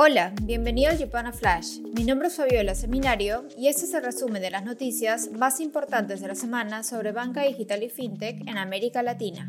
Hola, bienvenido al Yupana Flash. Mi nombre es Fabiola Seminario y este es el resumen de las noticias más importantes de la semana sobre banca digital y fintech en América Latina.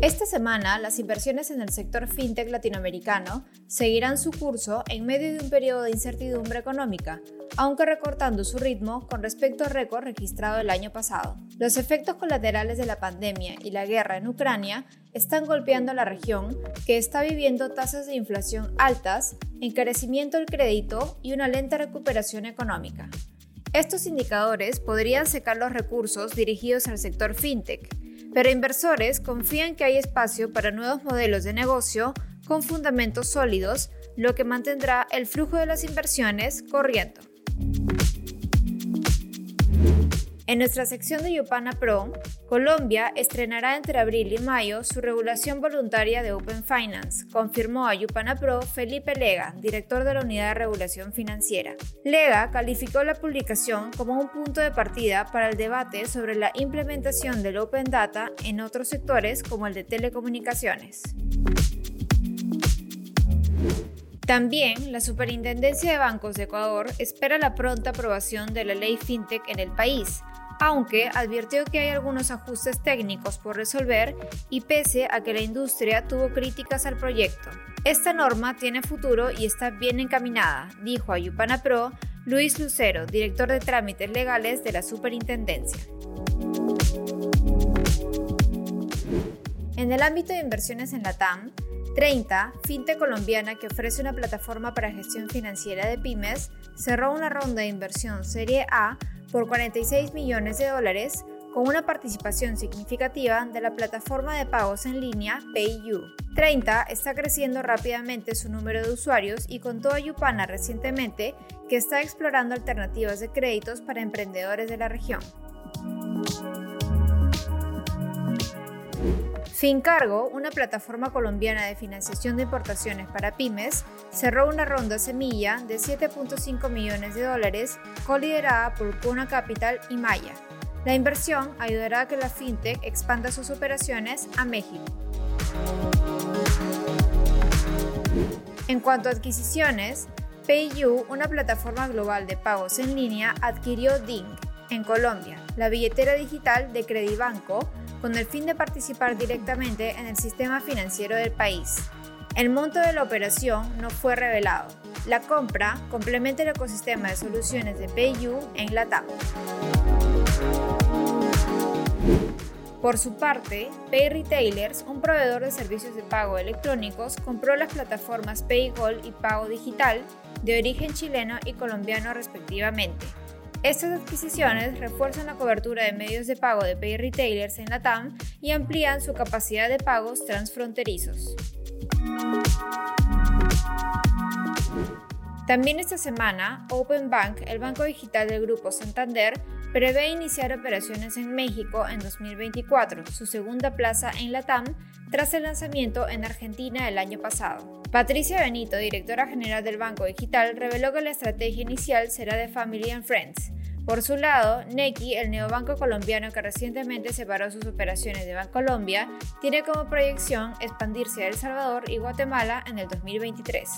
Esta semana, las inversiones en el sector fintech latinoamericano seguirán su curso en medio de un periodo de incertidumbre económica, aunque recortando su ritmo con respecto al récord registrado el año pasado. Los efectos colaterales de la pandemia y la guerra en Ucrania están golpeando a la región, que está viviendo tasas de inflación altas, encarecimiento del crédito y una lenta recuperación económica. Estos indicadores podrían secar los recursos dirigidos al sector fintech, pero inversores confían que hay espacio para nuevos modelos de negocio con fundamentos sólidos, lo que mantendrá el flujo de las inversiones corriendo. En nuestra sección de Yupana Pro, Colombia estrenará entre abril y mayo su regulación voluntaria de Open Finance, confirmó a Yupana Pro Felipe Lega, director de la Unidad de Regulación Financiera. Lega calificó la publicación como un punto de partida para el debate sobre la implementación del Open Data en otros sectores como el de telecomunicaciones. También, la Superintendencia de Bancos de Ecuador espera la pronta aprobación de la ley FinTech en el país, aunque advirtió que hay algunos ajustes técnicos por resolver y pese a que la industria tuvo críticas al proyecto. Esta norma tiene futuro y está bien encaminada, dijo a Yupana Pro Luis Lucero, director de trámites legales de la Superintendencia. En el ámbito de inversiones en la TAM, 30, fintech colombiana que ofrece una plataforma para gestión financiera de pymes, cerró una ronda de inversión Serie A por 46 millones de dólares con una participación significativa de la plataforma de pagos en línea PayU. 30 está creciendo rápidamente su número de usuarios y contó a Yupana recientemente que está explorando alternativas de créditos para emprendedores de la región. Fincargo, una plataforma colombiana de financiación de importaciones para pymes, cerró una ronda semilla de 7.5 millones de dólares coliderada por Cuna Capital y Maya. La inversión ayudará a que la fintech expanda sus operaciones a México. En cuanto a adquisiciones, PayU, una plataforma global de pagos en línea, adquirió Ding en Colombia, la billetera digital de Credibanco, con el fin de participar directamente en el sistema financiero del país. El monto de la operación no fue revelado. La compra complementa el ecosistema de soluciones de PayU en LATAM. Por su parte, Pay Retailers, un proveedor de servicios de pago electrónicos, compró las plataformas PayGold y Pago Digital, de origen chileno y colombiano respectivamente, estas adquisiciones refuerzan la cobertura de medios de pago de Pay Retailers en la TAM y amplían su capacidad de pagos transfronterizos. También esta semana, Open Bank, el banco digital del Grupo Santander, prevé iniciar operaciones en México en 2024, su segunda plaza en la TAM, tras el lanzamiento en Argentina el año pasado. Patricia Benito, directora general del Banco Digital, reveló que la estrategia inicial será de Family and Friends. Por su lado, Nequi, el neobanco colombiano que recientemente separó sus operaciones de Bancolombia, tiene como proyección expandirse a El Salvador y Guatemala en el 2023.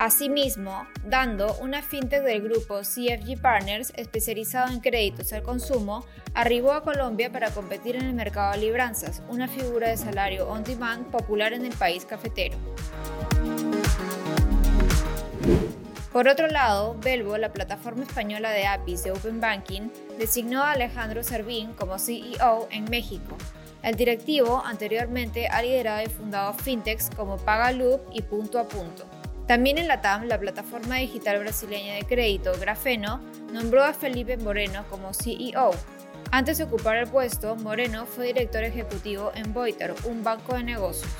Asimismo, Dando, una fintech del grupo CFG Partners especializado en créditos al consumo, arribó a Colombia para competir en el mercado de libranzas, una figura de salario on demand popular en el país cafetero. Por otro lado, Belvo, la plataforma española de APIs de Open Banking, designó a Alejandro Servín como CEO en México. El directivo anteriormente ha liderado y fundado fintechs como Pagaloop y Punto a Punto. También en la TAM, la plataforma digital brasileña de crédito Grafeno nombró a Felipe Moreno como CEO. Antes de ocupar el puesto, Moreno fue director ejecutivo en Boiter, un banco de negocios.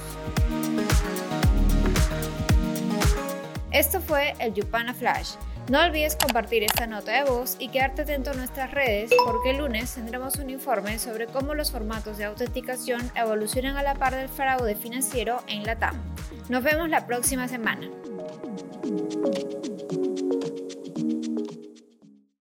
Esto fue el Yupana Flash. No olvides compartir esta nota de voz y quedarte atento a nuestras redes porque el lunes tendremos un informe sobre cómo los formatos de autenticación evolucionan a la par del fraude financiero en la TAM. Nos vemos la próxima semana. thank you